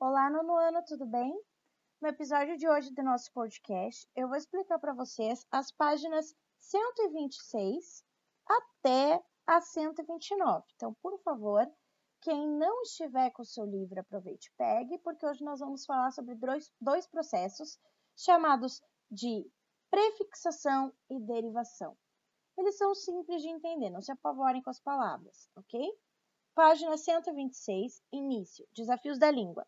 Olá, nono ano, tudo bem? No episódio de hoje do nosso podcast, eu vou explicar para vocês as páginas 126 até a 129. Então, por favor, quem não estiver com o seu livro, aproveite e pegue, porque hoje nós vamos falar sobre dois, dois processos chamados de prefixação e derivação. Eles são simples de entender, não se apavorem com as palavras, ok? Página 126, início, desafios da língua.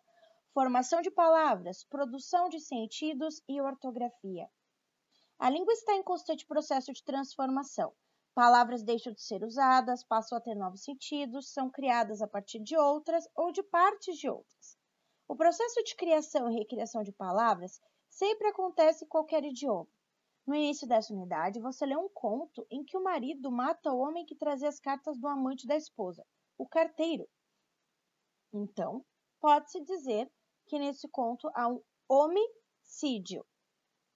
Formação de palavras, produção de sentidos e ortografia. A língua está em constante processo de transformação. Palavras deixam de ser usadas, passam a ter novos sentidos, são criadas a partir de outras ou de partes de outras. O processo de criação e recriação de palavras sempre acontece em qualquer idioma. No início dessa unidade, você lê um conto em que o marido mata o homem que trazia as cartas do amante da esposa o carteiro. Então, pode-se dizer que nesse conto há um homicídio.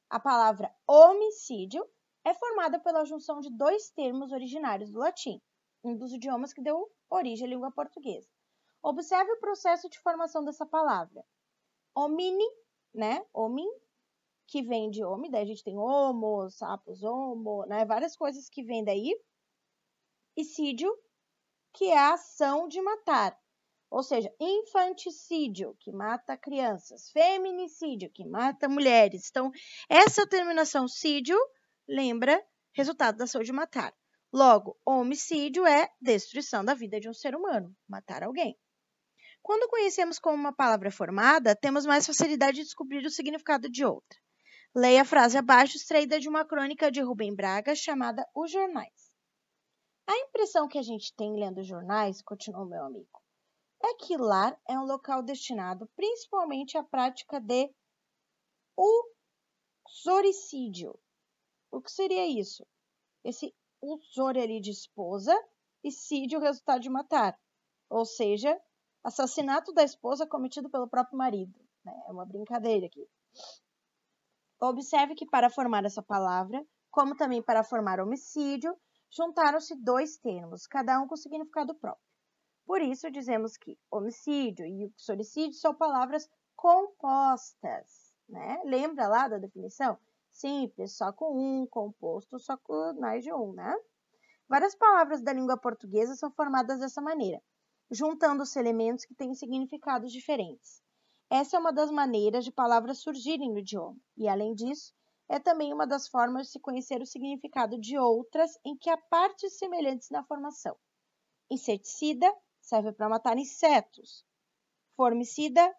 A palavra homicídio é formada pela junção de dois termos originários do latim, um dos idiomas que deu origem à língua portuguesa. Observe o processo de formação dessa palavra. Homini, né? Homin, que vem de homem, daí a gente tem homo, sapos, homo, né? Várias coisas que vêm daí. E sídio, que é a ação de matar. Ou seja, infanticídio, que mata crianças, feminicídio, que mata mulheres. Então, essa terminação sídio lembra resultado da ação de matar. Logo, homicídio é destruição da vida de um ser humano, matar alguém. Quando conhecemos como uma palavra formada, temos mais facilidade de descobrir o significado de outra. Leia a frase abaixo, extraída de uma crônica de Rubem Braga chamada Os Jornais. A impressão que a gente tem lendo jornais, continuou meu amigo, é que lar é um local destinado principalmente à prática de usoricídio. O que seria isso? Esse usor ali de esposa e sídio resultado de matar. Ou seja, assassinato da esposa cometido pelo próprio marido. Né? É uma brincadeira aqui. Observe que para formar essa palavra, como também para formar homicídio, juntaram-se dois termos, cada um com significado próprio. Por isso, dizemos que homicídio e uxoricídio são palavras compostas. Né? Lembra lá da definição? Simples, só com um, composto, só com mais de um. Né? Várias palavras da língua portuguesa são formadas dessa maneira, juntando-se elementos que têm significados diferentes. Essa é uma das maneiras de palavras surgirem no idioma, e além disso, é também uma das formas de se conhecer o significado de outras em que há partes semelhantes na formação. Inseticida serve para matar insetos. Formicida,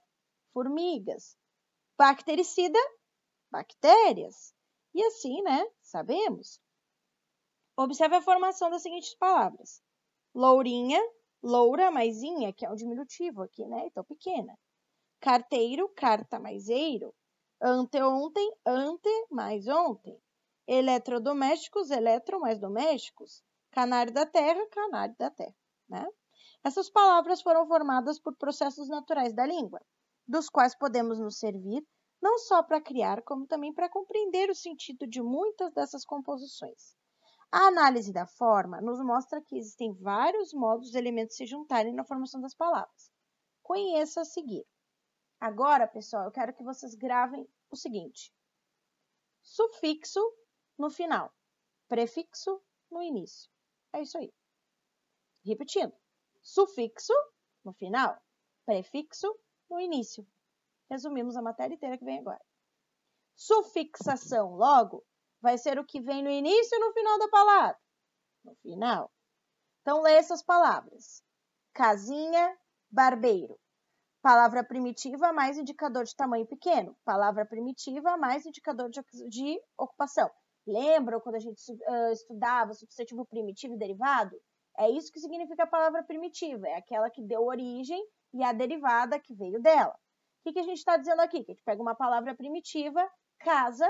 formigas. Bactericida, bactérias. E assim, né? Sabemos. Observe a formação das seguintes palavras: lourinha, loura maisinha, que é um diminutivo aqui, né? Então, pequena. Carteiro, carta maiseiro anteontem, ante mais ontem. Eletrodomésticos, eletro mais domésticos. Canário da terra, canário da terra. Né? Essas palavras foram formadas por processos naturais da língua, dos quais podemos nos servir não só para criar, como também para compreender o sentido de muitas dessas composições. A análise da forma nos mostra que existem vários modos de elementos se juntarem na formação das palavras. Conheça a seguir. Agora, pessoal, eu quero que vocês gravem o seguinte: sufixo no final, prefixo no início. É isso aí. Repetindo: sufixo no final, prefixo no início. Resumimos a matéria inteira que vem agora. Sufixação, logo, vai ser o que vem no início e no final da palavra. No final. Então, lê essas palavras: casinha, barbeiro. Palavra primitiva mais indicador de tamanho pequeno. Palavra primitiva mais indicador de, de ocupação. Lembram quando a gente uh, estudava substantivo primitivo e derivado? É isso que significa a palavra primitiva. É aquela que deu origem e a derivada que veio dela. O que, que a gente está dizendo aqui? Que a gente pega uma palavra primitiva, casa,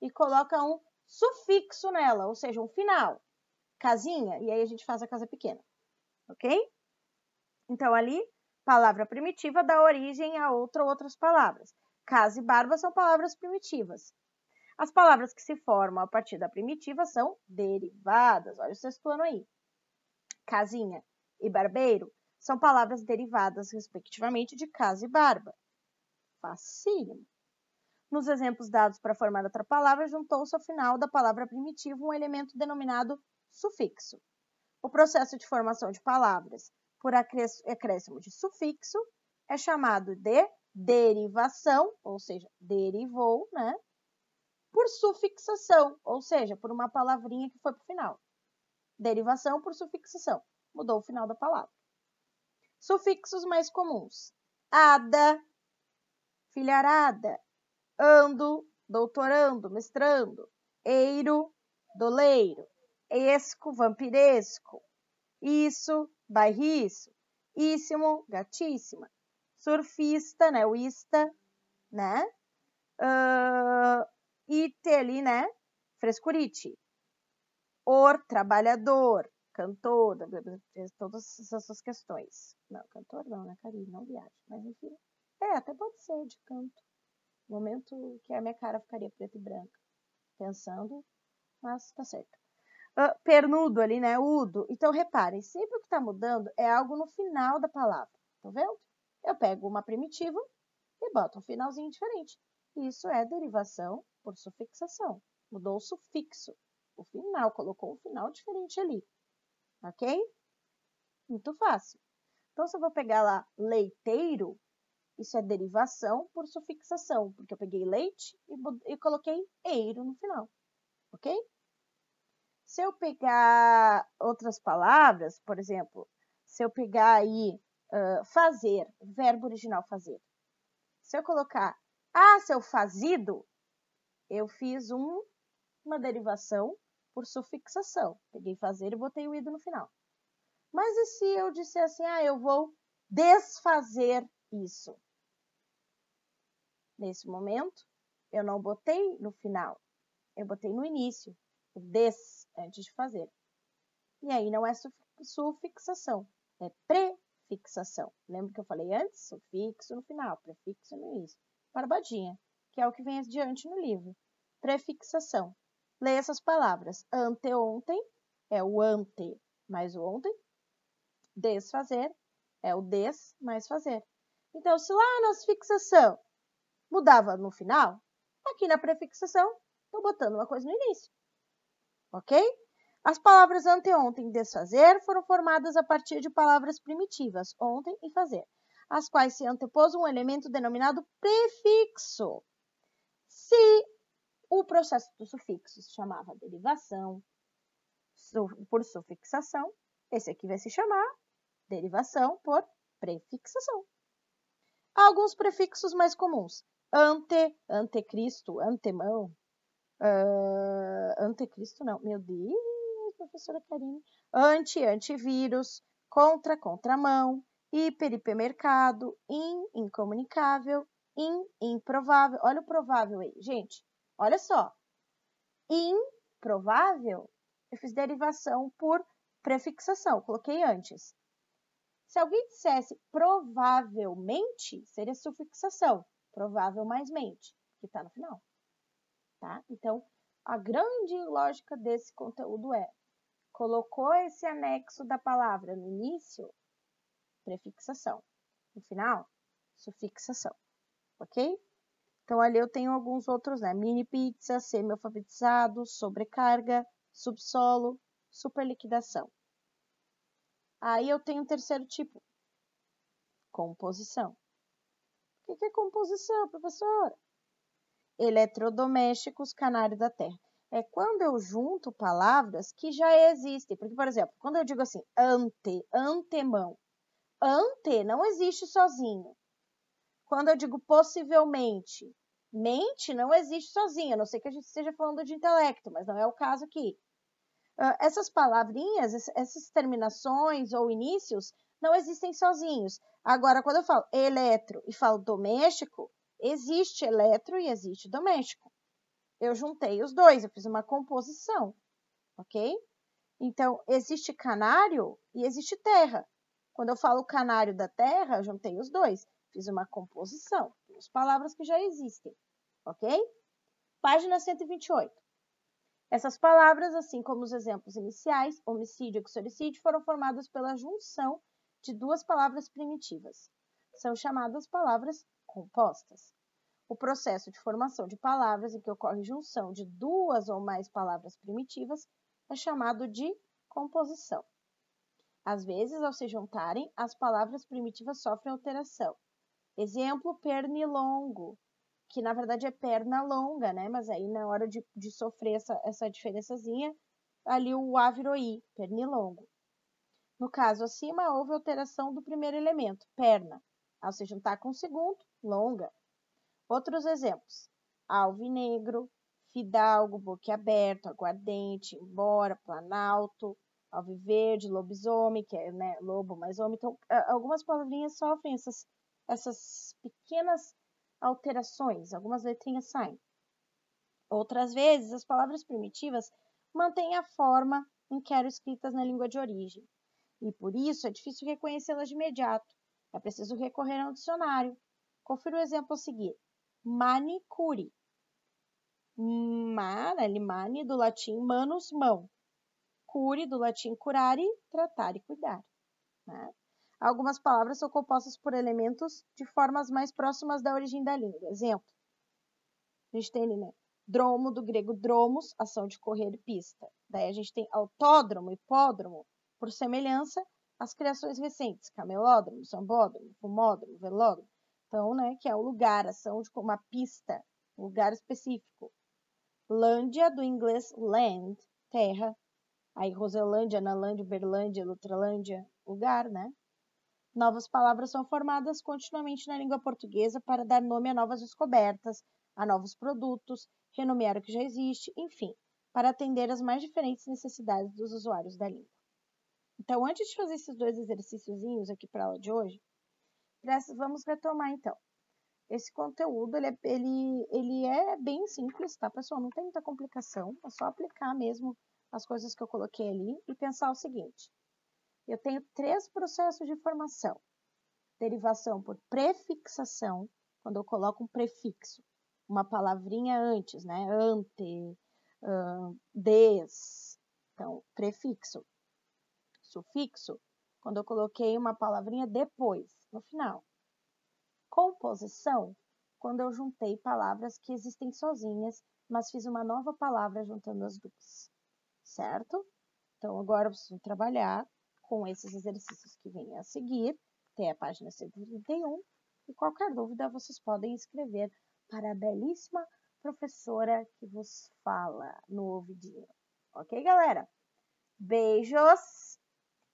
e coloca um sufixo nela, ou seja, um final. Casinha, e aí a gente faz a casa pequena. Ok? Então, ali Palavra primitiva dá origem a outra ou outras palavras. Casa e barba são palavras primitivas. As palavras que se formam a partir da primitiva são derivadas. Olha o sexto ano aí. Casinha e barbeiro são palavras derivadas, respectivamente, de casa e barba. Facílimo. Nos exemplos dados para formar outra palavra, juntou-se ao final da palavra primitiva um elemento denominado sufixo. O processo de formação de palavras por acréscimo de sufixo é chamado de derivação, ou seja, derivou, né? Por sufixação, ou seja, por uma palavrinha que foi para o final. Derivação por sufixação, mudou o final da palavra. Sufixos mais comuns: ada, filharada, ando, doutorando, mestrando, eiro, doleiro, esco, vampiresco, isso, bairriço, íssimo, gatíssima, surfista, né, o ista, né, uh, ite ali, né, frescurite, or, trabalhador, cantor, todas essas questões. Não, cantor não, né, Karine, não viagem, mas enfim, é, até pode ser de canto, momento que a minha cara ficaria preta e branca, pensando, mas tá certo. Uh, pernudo ali, né? Udo. Então, reparem, sempre o que está mudando é algo no final da palavra. Tá vendo? Eu pego uma primitiva e boto um finalzinho diferente. Isso é derivação por sufixação. Mudou o sufixo. O final, colocou um final diferente ali. Ok? Muito fácil. Então, se eu vou pegar lá leiteiro, isso é derivação por sufixação, porque eu peguei leite e, e coloquei eiro no final. Ok? Se eu pegar outras palavras, por exemplo, se eu pegar aí uh, fazer, verbo original fazer. Se eu colocar ah, seu fazido, eu fiz um, uma derivação por sufixação. Peguei fazer e botei o ido no final. Mas e se eu disser assim, ah, eu vou desfazer isso? Nesse momento, eu não botei no final, eu botei no início o des antes de fazer. E aí não é sufixação, é prefixação. Lembra que eu falei antes? Sufixo no final, prefixo no início. Barbadinha, que é o que vem adiante no livro. Prefixação. Leia essas palavras. Anteontem é o ante mais o ontem. Desfazer é o des mais fazer. Então, se lá na fixação mudava no final, aqui na prefixação, estou botando uma coisa no início ok? As palavras anteontem e desfazer foram formadas a partir de palavras primitivas, ontem e fazer, às quais se antepôs um elemento denominado prefixo. Se o processo do sufixo se chamava derivação por sufixação, esse aqui vai se chamar derivação por prefixação. Alguns prefixos mais comuns. Ante, antecristo, antemão, Uh, anticristo não, meu Deus, professora Karine. Anti, antivírus, contra, contramão, hiper, hipermercado, in, incomunicável, in, improvável. Olha o provável aí, gente. Olha só. Improvável, eu fiz derivação por prefixação, coloquei antes. Se alguém dissesse provavelmente, seria sufixação. Provável mais mente, que está no final tá? Então, a grande lógica desse conteúdo é, colocou esse anexo da palavra no início, prefixação. No final, sufixação, ok? Então, ali eu tenho alguns outros, né? Mini pizza, semi-alfabetizado, sobrecarga, subsolo, superliquidação. Aí eu tenho um terceiro tipo, composição. O que é composição, professora? eletrodomésticos canário da terra. É quando eu junto palavras que já existem. Porque, por exemplo, quando eu digo assim, ante, antemão, ante não existe sozinho. Quando eu digo possivelmente, mente não existe sozinha, a não ser que a gente esteja falando de intelecto, mas não é o caso aqui. Uh, essas palavrinhas, essas terminações ou inícios não existem sozinhos. Agora, quando eu falo eletro e falo doméstico, Existe eletro e existe doméstico. Eu juntei os dois, eu fiz uma composição, ok? Então, existe canário e existe terra. Quando eu falo canário da terra, eu juntei os dois, fiz uma composição, duas palavras que já existem, ok? Página 128. Essas palavras, assim como os exemplos iniciais, homicídio e xoricídio, foram formadas pela junção de duas palavras primitivas. São chamadas palavras compostas. O processo de formação de palavras em que ocorre junção de duas ou mais palavras primitivas é chamado de composição. Às vezes, ao se juntarem, as palavras primitivas sofrem alteração. Exemplo, pernilongo, que na verdade é perna longa, né? Mas aí na hora de, de sofrer essa, essa diferençazinha, ali o A virou I, pernilongo. No caso acima, houve alteração do primeiro elemento, perna. Ao se juntar com o segundo, longa. Outros exemplos: alvinegro, fidalgo, boquiaberto, aguardente, embora, planalto, alviverde, lobisomem, que é né, lobo mais homem. Então, algumas palavrinhas sofrem essas, essas pequenas alterações, algumas letrinhas saem. Outras vezes, as palavras primitivas mantêm a forma em que eram escritas na língua de origem, e por isso é difícil reconhecê-las de imediato. É preciso recorrer a um dicionário. Confira o exemplo a seguir. Manicure. Ma, né, mani, do latim manus, mão. Cure, do latim curare, tratar e cuidar. Né? Algumas palavras são compostas por elementos de formas mais próximas da origem da língua. Exemplo, a gente tem né, dromo, do grego dromos, ação de correr pista. Daí a gente tem autódromo, hipódromo, por semelhança, as criações recentes, camelódromo, sambódromo, fumódromo, velódromo. Então, né, que é o lugar, ação de uma pista, um lugar específico. Lândia, do inglês land, terra. Aí Roselândia, Analândia, Uberlândia, Lutralândia, lugar, né? Novas palavras são formadas continuamente na língua portuguesa para dar nome a novas descobertas, a novos produtos, renomear o que já existe, enfim, para atender às mais diferentes necessidades dos usuários da língua. Então, antes de fazer esses dois exercíciozinhos aqui para a aula de hoje, vamos retomar então. Esse conteúdo ele é, ele, ele é bem simples, tá, pessoal? Não tem muita complicação, é só aplicar mesmo as coisas que eu coloquei ali e pensar o seguinte: eu tenho três processos de formação. Derivação por prefixação, quando eu coloco um prefixo, uma palavrinha antes, né? Ante, uh, des. Então, prefixo. Sufixo, quando eu coloquei uma palavrinha depois, no final. Composição, quando eu juntei palavras que existem sozinhas, mas fiz uma nova palavra juntando as duas. Certo? Então, agora eu preciso trabalhar com esses exercícios que vêm a seguir, tem a página 131, e qualquer dúvida vocês podem escrever para a belíssima professora que vos fala no ouvidinho. Ok, galera? Beijos!